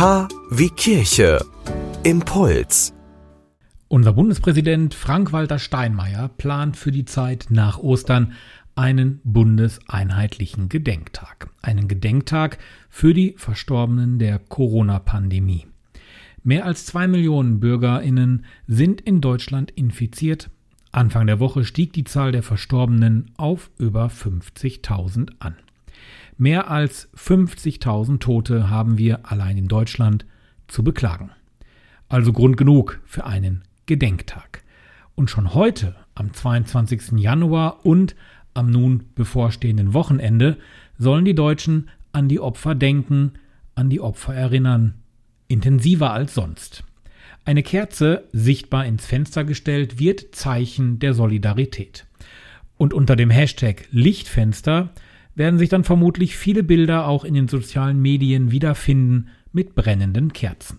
K wie Kirche. Impuls. Unser Bundespräsident Frank-Walter Steinmeier plant für die Zeit nach Ostern einen bundeseinheitlichen Gedenktag. Einen Gedenktag für die Verstorbenen der Corona-Pandemie. Mehr als zwei Millionen BürgerInnen sind in Deutschland infiziert. Anfang der Woche stieg die Zahl der Verstorbenen auf über 50.000 an. Mehr als 50.000 Tote haben wir allein in Deutschland zu beklagen. Also Grund genug für einen Gedenktag. Und schon heute, am 22. Januar und am nun bevorstehenden Wochenende, sollen die Deutschen an die Opfer denken, an die Opfer erinnern, intensiver als sonst. Eine Kerze, sichtbar ins Fenster gestellt, wird Zeichen der Solidarität. Und unter dem Hashtag Lichtfenster werden sich dann vermutlich viele Bilder auch in den sozialen Medien wiederfinden mit brennenden Kerzen.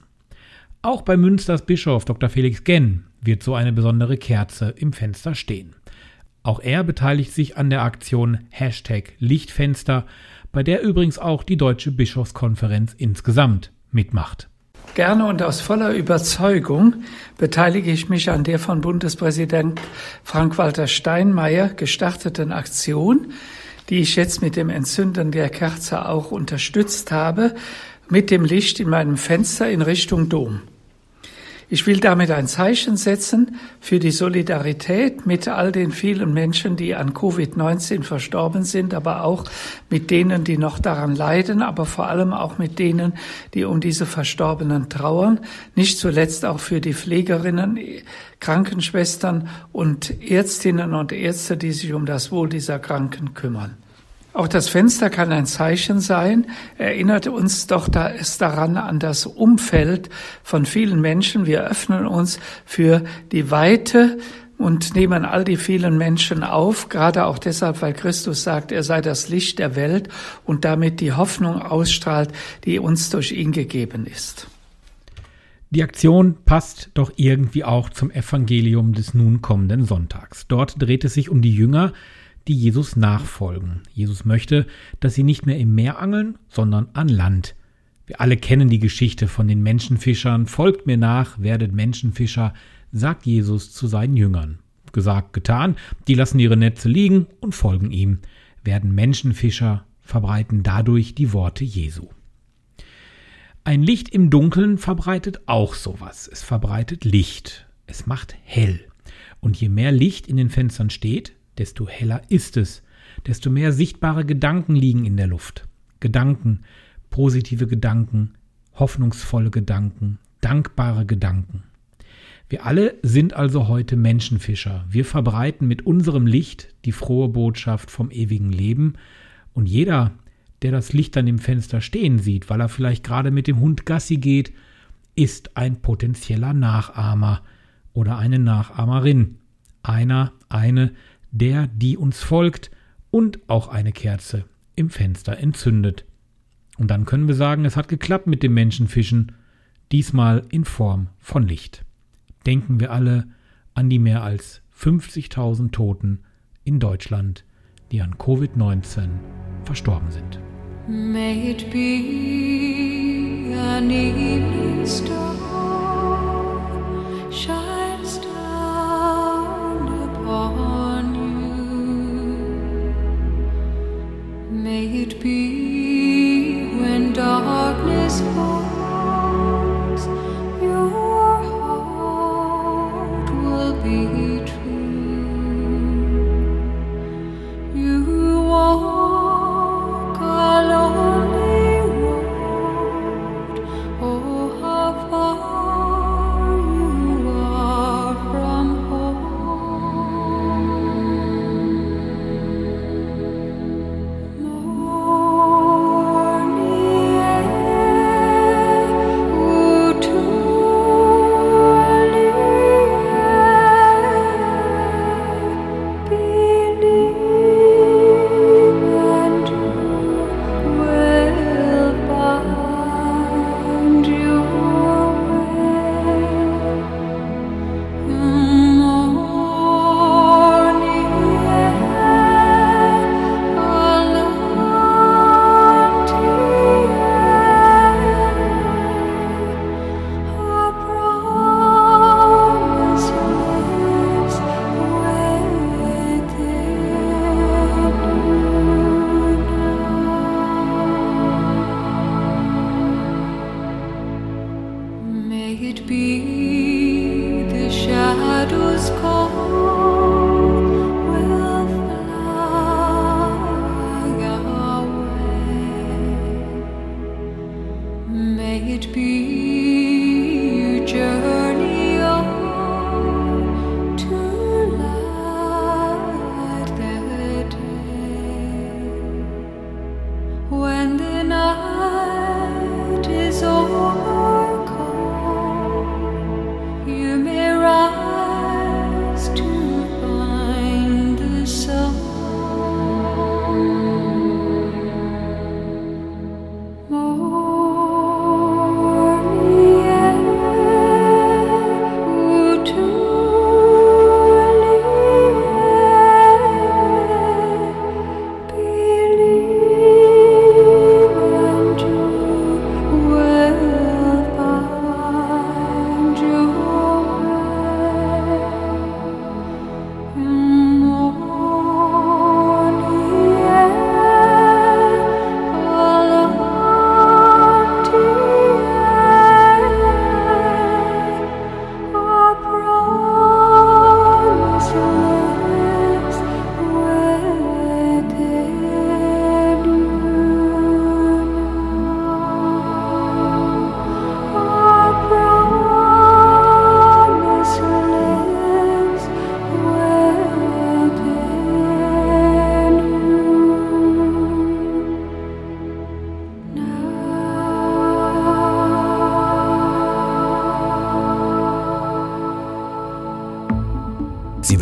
Auch bei Münsters Bischof Dr. Felix Genn wird so eine besondere Kerze im Fenster stehen. Auch er beteiligt sich an der Aktion Hashtag Lichtfenster, bei der übrigens auch die Deutsche Bischofskonferenz insgesamt mitmacht. Gerne und aus voller Überzeugung beteilige ich mich an der von Bundespräsident Frank-Walter Steinmeier gestarteten Aktion, die ich jetzt mit dem Entzünden der Kerze auch unterstützt habe, mit dem Licht in meinem Fenster in Richtung Dom. Ich will damit ein Zeichen setzen für die Solidarität mit all den vielen Menschen, die an Covid-19 verstorben sind, aber auch mit denen, die noch daran leiden, aber vor allem auch mit denen, die um diese Verstorbenen trauern. Nicht zuletzt auch für die Pflegerinnen, Krankenschwestern und Ärztinnen und Ärzte, die sich um das Wohl dieser Kranken kümmern. Auch das Fenster kann ein Zeichen sein, erinnert uns doch da es daran an das Umfeld von vielen Menschen. Wir öffnen uns für die Weite und nehmen all die vielen Menschen auf, gerade auch deshalb, weil Christus sagt, er sei das Licht der Welt und damit die Hoffnung ausstrahlt, die uns durch ihn gegeben ist. Die Aktion passt doch irgendwie auch zum Evangelium des nun kommenden Sonntags. Dort dreht es sich um die Jünger, die Jesus nachfolgen. Jesus möchte, dass sie nicht mehr im Meer angeln, sondern an Land. Wir alle kennen die Geschichte von den Menschenfischern. Folgt mir nach, werdet Menschenfischer, sagt Jesus zu seinen Jüngern. Gesagt, getan, die lassen ihre Netze liegen und folgen ihm, werden Menschenfischer, verbreiten dadurch die Worte Jesu. Ein Licht im Dunkeln verbreitet auch sowas. Es verbreitet Licht. Es macht hell. Und je mehr Licht in den Fenstern steht, desto heller ist es, desto mehr sichtbare Gedanken liegen in der Luft. Gedanken, positive Gedanken, hoffnungsvolle Gedanken, dankbare Gedanken. Wir alle sind also heute Menschenfischer. Wir verbreiten mit unserem Licht die frohe Botschaft vom ewigen Leben und jeder, der das Licht an dem Fenster stehen sieht, weil er vielleicht gerade mit dem Hund Gassi geht, ist ein potenzieller Nachahmer oder eine Nachahmerin. Einer, eine, der, die uns folgt und auch eine Kerze im Fenster entzündet. Und dann können wir sagen, es hat geklappt mit dem Menschenfischen, diesmal in Form von Licht. Denken wir alle an die mehr als 50.000 Toten in Deutschland, die an Covid-19 verstorben sind. May it be an evening star. May it be when darkness falls. Oh.